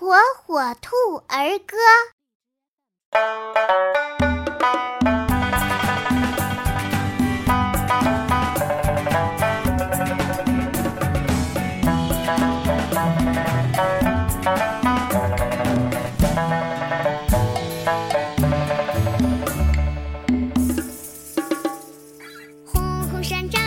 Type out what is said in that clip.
火火兔儿歌》。山楂。